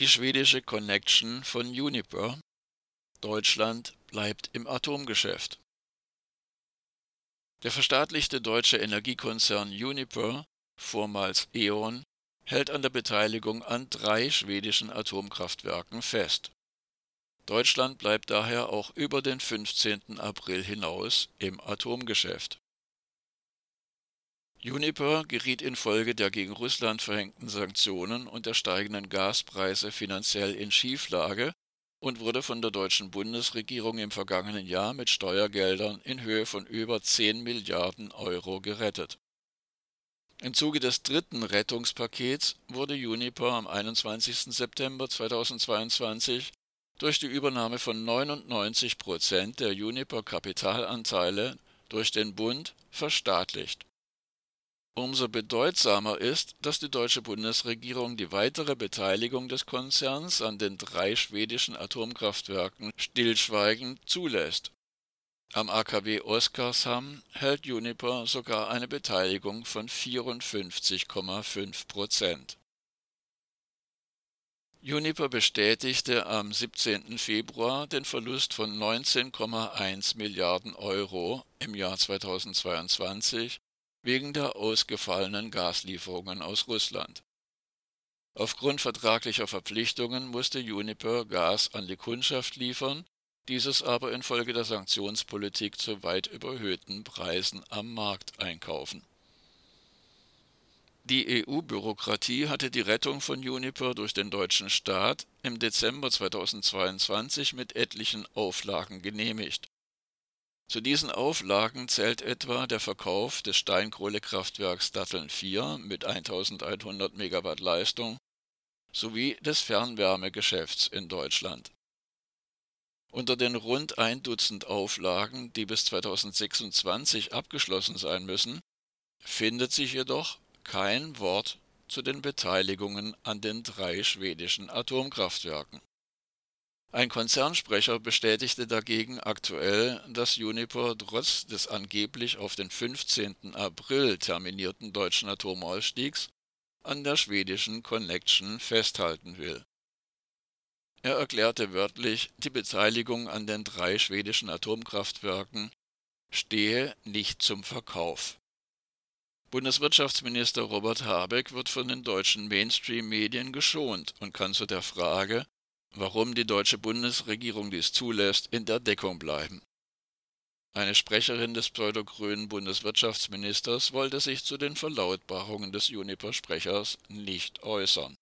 Die schwedische Connection von Uniper. Deutschland bleibt im Atomgeschäft. Der verstaatlichte deutsche Energiekonzern Uniper, vormals E.ON, hält an der Beteiligung an drei schwedischen Atomkraftwerken fest. Deutschland bleibt daher auch über den 15. April hinaus im Atomgeschäft. Uniper geriet infolge der gegen Russland verhängten Sanktionen und der steigenden Gaspreise finanziell in Schieflage und wurde von der deutschen Bundesregierung im vergangenen Jahr mit Steuergeldern in Höhe von über 10 Milliarden Euro gerettet. Im Zuge des dritten Rettungspakets wurde Uniper am 21. September 2022 durch die Übernahme von 99 Prozent der Uniper Kapitalanteile durch den Bund verstaatlicht. Umso bedeutsamer ist, dass die deutsche Bundesregierung die weitere Beteiligung des Konzerns an den drei schwedischen Atomkraftwerken stillschweigend zulässt. Am AKW Oskarshamn hält Uniper sogar eine Beteiligung von 54,5 Prozent. Uniper bestätigte am 17. Februar den Verlust von 19,1 Milliarden Euro im Jahr 2022 wegen der ausgefallenen Gaslieferungen aus Russland. Aufgrund vertraglicher Verpflichtungen musste Uniper Gas an die Kundschaft liefern, dieses aber infolge der Sanktionspolitik zu weit überhöhten Preisen am Markt einkaufen. Die EU-Bürokratie hatte die Rettung von Uniper durch den deutschen Staat im Dezember 2022 mit etlichen Auflagen genehmigt zu diesen Auflagen zählt etwa der Verkauf des Steinkohlekraftwerks Datteln 4 mit 1100 Megawatt Leistung sowie des Fernwärmegeschäfts in Deutschland. Unter den rund ein Dutzend Auflagen, die bis 2026 abgeschlossen sein müssen, findet sich jedoch kein Wort zu den Beteiligungen an den drei schwedischen Atomkraftwerken ein Konzernsprecher bestätigte dagegen aktuell, dass Uniper trotz des angeblich auf den 15. April terminierten deutschen Atomausstiegs an der schwedischen Connection festhalten will. Er erklärte wörtlich, die Beteiligung an den drei schwedischen Atomkraftwerken stehe nicht zum Verkauf. Bundeswirtschaftsminister Robert Habeck wird von den deutschen Mainstream-Medien geschont und kann zu der Frage, warum die deutsche Bundesregierung dies zulässt, in der Deckung bleiben. Eine Sprecherin des pseudogrünen Bundeswirtschaftsministers wollte sich zu den Verlautbarungen des Juniper-Sprechers nicht äußern.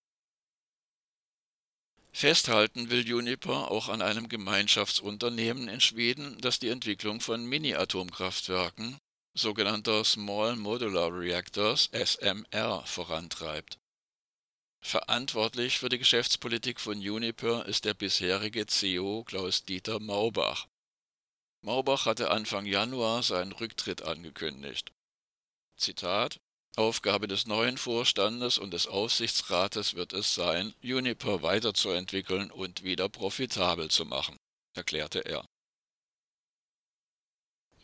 Festhalten will Juniper auch an einem Gemeinschaftsunternehmen in Schweden, das die Entwicklung von Mini-Atomkraftwerken, sogenannter Small Modular Reactors SMR, vorantreibt. Verantwortlich für die Geschäftspolitik von Uniper ist der bisherige CEO Klaus-Dieter Maubach. Maubach hatte Anfang Januar seinen Rücktritt angekündigt. Zitat Aufgabe des neuen Vorstandes und des Aufsichtsrates wird es sein, Uniper weiterzuentwickeln und wieder profitabel zu machen, erklärte er.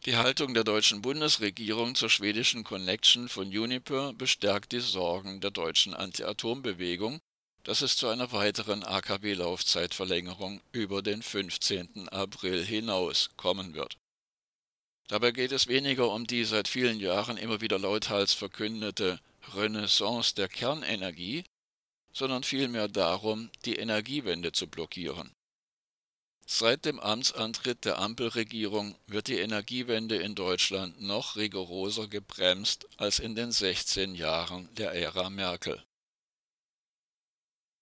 Die Haltung der deutschen Bundesregierung zur schwedischen Connection von Uniper bestärkt die Sorgen der deutschen Anti-Atom-Bewegung, dass es zu einer weiteren AKW-Laufzeitverlängerung über den 15. April hinaus kommen wird. Dabei geht es weniger um die seit vielen Jahren immer wieder lauthals verkündete Renaissance der Kernenergie, sondern vielmehr darum, die Energiewende zu blockieren. Seit dem Amtsantritt der Ampelregierung wird die Energiewende in Deutschland noch rigoroser gebremst als in den 16 Jahren der Ära Merkel